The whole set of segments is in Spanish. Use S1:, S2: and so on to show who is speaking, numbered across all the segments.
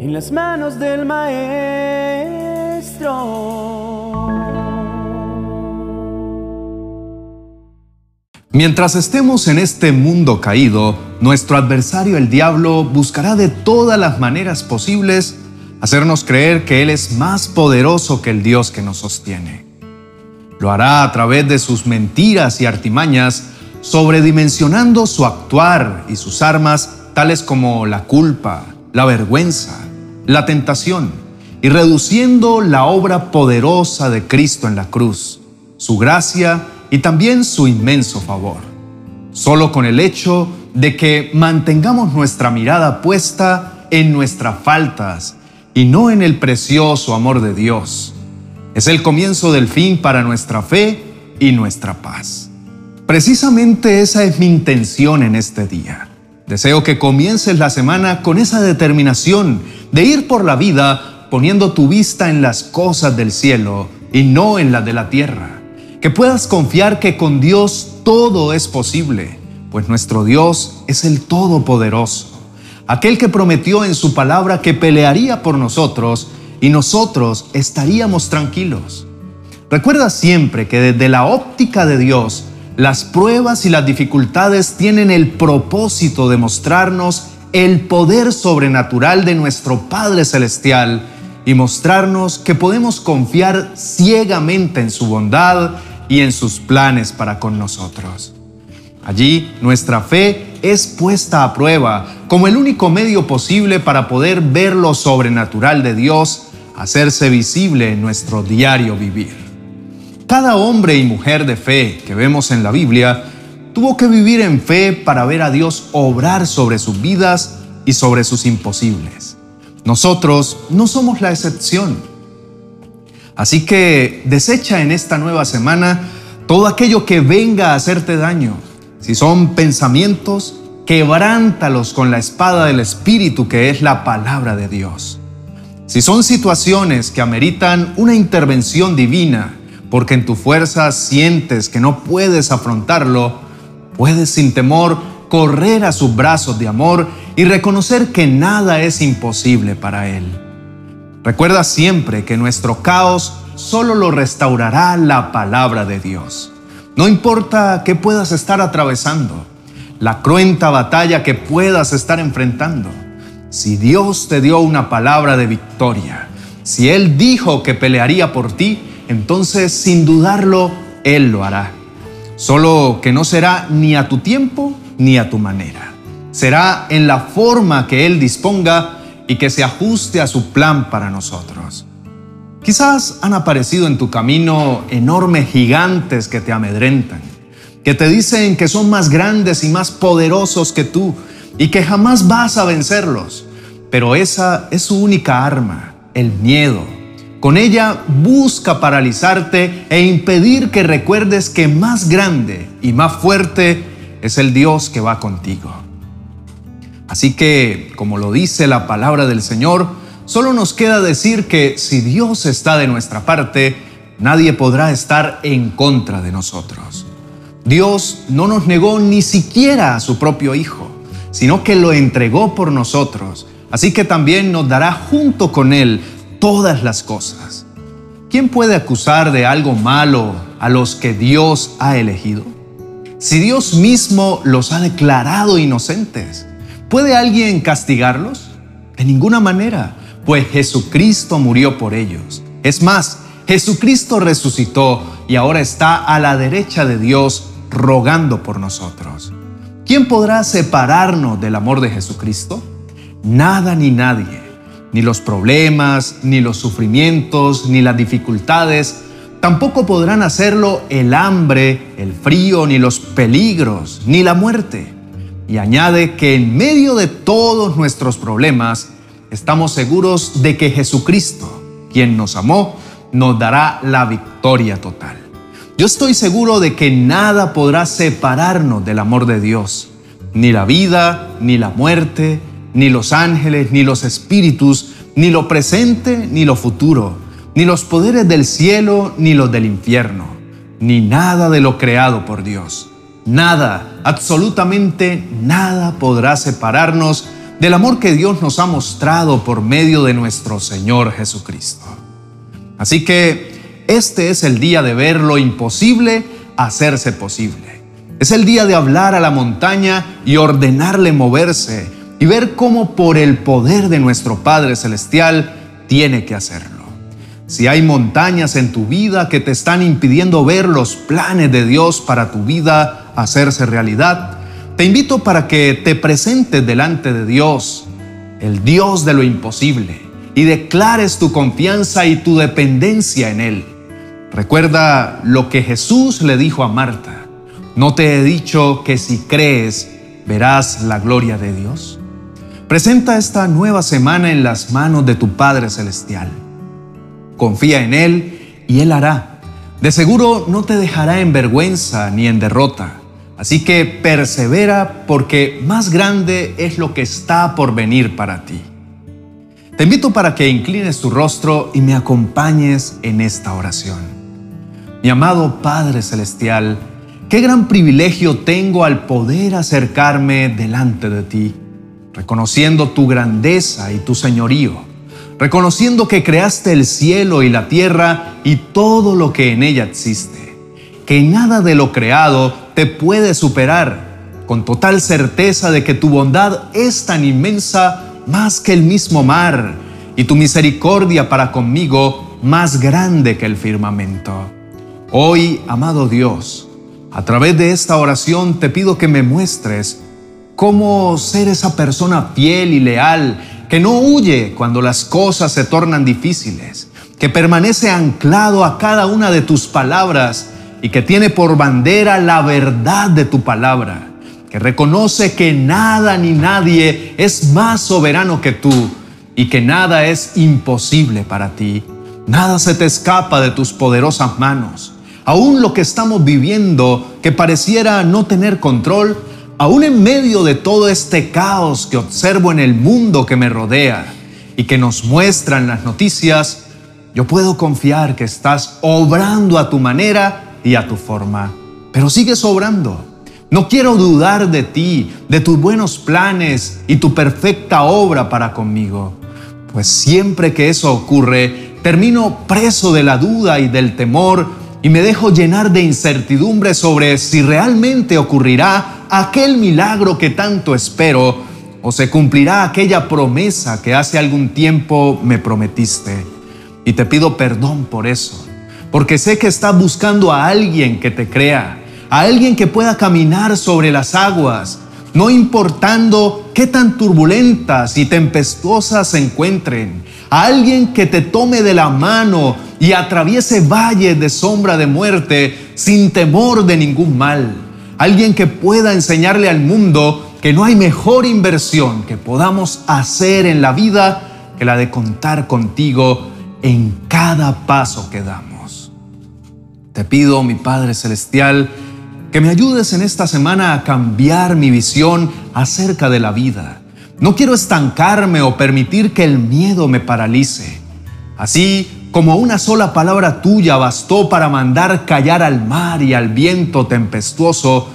S1: en las manos del Maestro.
S2: Mientras estemos en este mundo caído, nuestro adversario el diablo buscará de todas las maneras posibles hacernos creer que Él es más poderoso que el Dios que nos sostiene. Lo hará a través de sus mentiras y artimañas, sobredimensionando su actuar y sus armas, tales como la culpa, la vergüenza, la tentación, y reduciendo la obra poderosa de Cristo en la cruz, su gracia y también su inmenso favor. Solo con el hecho de que mantengamos nuestra mirada puesta en nuestras faltas y no en el precioso amor de Dios. Es el comienzo del fin para nuestra fe y nuestra paz. Precisamente esa es mi intención en este día. Deseo que comiences la semana con esa determinación de ir por la vida poniendo tu vista en las cosas del cielo y no en las de la tierra. Que puedas confiar que con Dios todo es posible, pues nuestro Dios es el Todopoderoso aquel que prometió en su palabra que pelearía por nosotros y nosotros estaríamos tranquilos. Recuerda siempre que desde la óptica de Dios, las pruebas y las dificultades tienen el propósito de mostrarnos el poder sobrenatural de nuestro Padre Celestial y mostrarnos que podemos confiar ciegamente en su bondad y en sus planes para con nosotros. Allí nuestra fe es puesta a prueba como el único medio posible para poder ver lo sobrenatural de Dios hacerse visible en nuestro diario vivir. Cada hombre y mujer de fe que vemos en la Biblia tuvo que vivir en fe para ver a Dios obrar sobre sus vidas y sobre sus imposibles. Nosotros no somos la excepción. Así que desecha en esta nueva semana todo aquello que venga a hacerte daño si son pensamientos, quebrántalos con la espada del Espíritu que es la palabra de Dios. Si son situaciones que ameritan una intervención divina, porque en tu fuerza sientes que no puedes afrontarlo, puedes sin temor correr a sus brazos de amor y reconocer que nada es imposible para Él. Recuerda siempre que nuestro caos solo lo restaurará la palabra de Dios. No importa qué puedas estar atravesando, la cruenta batalla que puedas estar enfrentando. Si Dios te dio una palabra de victoria, si Él dijo que pelearía por ti, entonces sin dudarlo, Él lo hará. Solo que no será ni a tu tiempo ni a tu manera. Será en la forma que Él disponga y que se ajuste a su plan para nosotros. Quizás han aparecido en tu camino enormes gigantes que te amedrentan, que te dicen que son más grandes y más poderosos que tú y que jamás vas a vencerlos. Pero esa es su única arma, el miedo. Con ella busca paralizarte e impedir que recuerdes que más grande y más fuerte es el Dios que va contigo. Así que, como lo dice la palabra del Señor, Solo nos queda decir que si Dios está de nuestra parte, nadie podrá estar en contra de nosotros. Dios no nos negó ni siquiera a su propio Hijo, sino que lo entregó por nosotros, así que también nos dará junto con Él todas las cosas. ¿Quién puede acusar de algo malo a los que Dios ha elegido? Si Dios mismo los ha declarado inocentes, ¿puede alguien castigarlos? De ninguna manera pues Jesucristo murió por ellos. Es más, Jesucristo resucitó y ahora está a la derecha de Dios rogando por nosotros. ¿Quién podrá separarnos del amor de Jesucristo? Nada ni nadie, ni los problemas, ni los sufrimientos, ni las dificultades, tampoco podrán hacerlo el hambre, el frío, ni los peligros, ni la muerte. Y añade que en medio de todos nuestros problemas, estamos seguros de que Jesucristo, quien nos amó, nos dará la victoria total. Yo estoy seguro de que nada podrá separarnos del amor de Dios, ni la vida, ni la muerte, ni los ángeles, ni los espíritus, ni lo presente, ni lo futuro, ni los poderes del cielo, ni los del infierno, ni nada de lo creado por Dios. Nada, absolutamente nada podrá separarnos del amor que Dios nos ha mostrado por medio de nuestro Señor Jesucristo. Así que este es el día de ver lo imposible hacerse posible. Es el día de hablar a la montaña y ordenarle moverse y ver cómo por el poder de nuestro Padre Celestial tiene que hacerlo. Si hay montañas en tu vida que te están impidiendo ver los planes de Dios para tu vida hacerse realidad, te invito para que te presentes delante de Dios, el Dios de lo imposible, y declares tu confianza y tu dependencia en Él. Recuerda lo que Jesús le dijo a Marta. ¿No te he dicho que si crees verás la gloria de Dios? Presenta esta nueva semana en las manos de tu Padre Celestial. Confía en Él y Él hará. De seguro no te dejará en vergüenza ni en derrota. Así que persevera porque más grande es lo que está por venir para ti. Te invito para que inclines tu rostro y me acompañes en esta oración. Mi amado Padre Celestial, qué gran privilegio tengo al poder acercarme delante de ti, reconociendo tu grandeza y tu señorío, reconociendo que creaste el cielo y la tierra y todo lo que en ella existe que nada de lo creado te puede superar, con total certeza de que tu bondad es tan inmensa más que el mismo mar y tu misericordia para conmigo más grande que el firmamento. Hoy, amado Dios, a través de esta oración te pido que me muestres cómo ser esa persona fiel y leal que no huye cuando las cosas se tornan difíciles, que permanece anclado a cada una de tus palabras y que tiene por bandera la verdad de tu palabra, que reconoce que nada ni nadie es más soberano que tú y que nada es imposible para ti. Nada se te escapa de tus poderosas manos. Aún lo que estamos viviendo que pareciera no tener control, aún en medio de todo este caos que observo en el mundo que me rodea y que nos muestran las noticias, yo puedo confiar que estás obrando a tu manera y a tu forma, pero sigue sobrando. No quiero dudar de ti, de tus buenos planes y tu perfecta obra para conmigo, pues siempre que eso ocurre, termino preso de la duda y del temor y me dejo llenar de incertidumbre sobre si realmente ocurrirá aquel milagro que tanto espero o se cumplirá aquella promesa que hace algún tiempo me prometiste. Y te pido perdón por eso porque sé que estás buscando a alguien que te crea, a alguien que pueda caminar sobre las aguas, no importando qué tan turbulentas y tempestuosas se encuentren, a alguien que te tome de la mano y atraviese valles de sombra de muerte sin temor de ningún mal, alguien que pueda enseñarle al mundo que no hay mejor inversión que podamos hacer en la vida que la de contar contigo en cada paso que damos. Te pido, mi Padre Celestial, que me ayudes en esta semana a cambiar mi visión acerca de la vida. No quiero estancarme o permitir que el miedo me paralice. Así como una sola palabra tuya bastó para mandar callar al mar y al viento tempestuoso,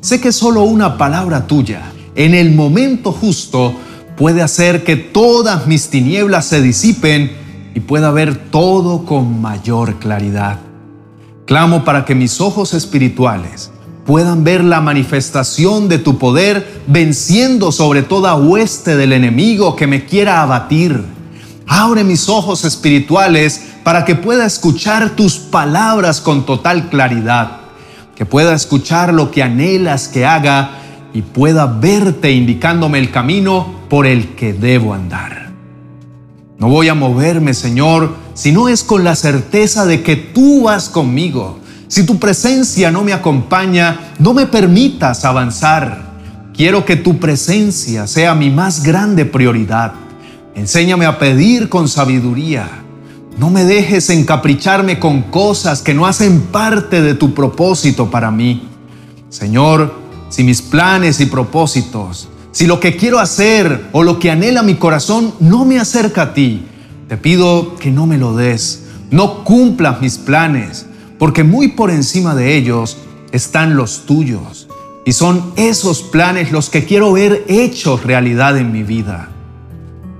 S2: sé que solo una palabra tuya, en el momento justo, puede hacer que todas mis tinieblas se disipen y pueda ver todo con mayor claridad. Clamo para que mis ojos espirituales puedan ver la manifestación de tu poder venciendo sobre toda hueste del enemigo que me quiera abatir. Abre mis ojos espirituales para que pueda escuchar tus palabras con total claridad, que pueda escuchar lo que anhelas que haga y pueda verte indicándome el camino por el que debo andar. No voy a moverme, Señor, si no es con la certeza de que tú vas conmigo. Si tu presencia no me acompaña, no me permitas avanzar. Quiero que tu presencia sea mi más grande prioridad. Enséñame a pedir con sabiduría. No me dejes encapricharme con cosas que no hacen parte de tu propósito para mí. Señor, si mis planes y propósitos si lo que quiero hacer o lo que anhela mi corazón no me acerca a ti, te pido que no me lo des, no cumplas mis planes, porque muy por encima de ellos están los tuyos. Y son esos planes los que quiero ver hechos realidad en mi vida.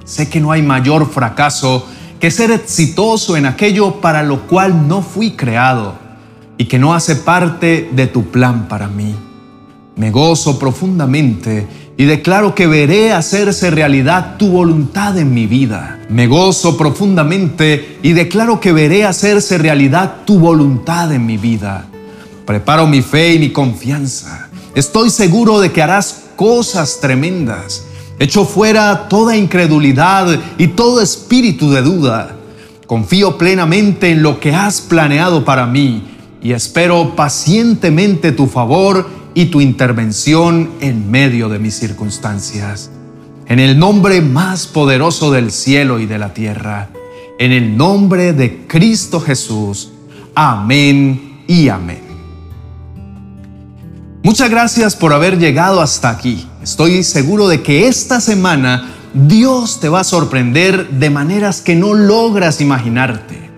S2: Sé que no hay mayor fracaso que ser exitoso en aquello para lo cual no fui creado y que no hace parte de tu plan para mí. Me gozo profundamente y declaro que veré hacerse realidad tu voluntad en mi vida. Me gozo profundamente y declaro que veré hacerse realidad tu voluntad en mi vida. Preparo mi fe y mi confianza. Estoy seguro de que harás cosas tremendas. Echo fuera toda incredulidad y todo espíritu de duda. Confío plenamente en lo que has planeado para mí y espero pacientemente tu favor y tu intervención en medio de mis circunstancias. En el nombre más poderoso del cielo y de la tierra, en el nombre de Cristo Jesús. Amén y amén. Muchas gracias por haber llegado hasta aquí. Estoy seguro de que esta semana Dios te va a sorprender de maneras que no logras imaginarte.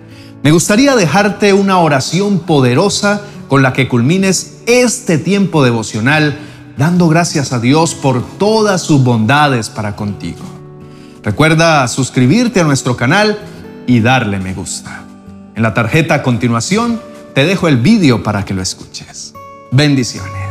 S2: Me gustaría dejarte una oración poderosa con la que culmines este tiempo devocional dando gracias a Dios por todas sus bondades para contigo. Recuerda suscribirte a nuestro canal y darle me gusta. En la tarjeta a continuación te dejo el vídeo para que lo escuches. Bendiciones.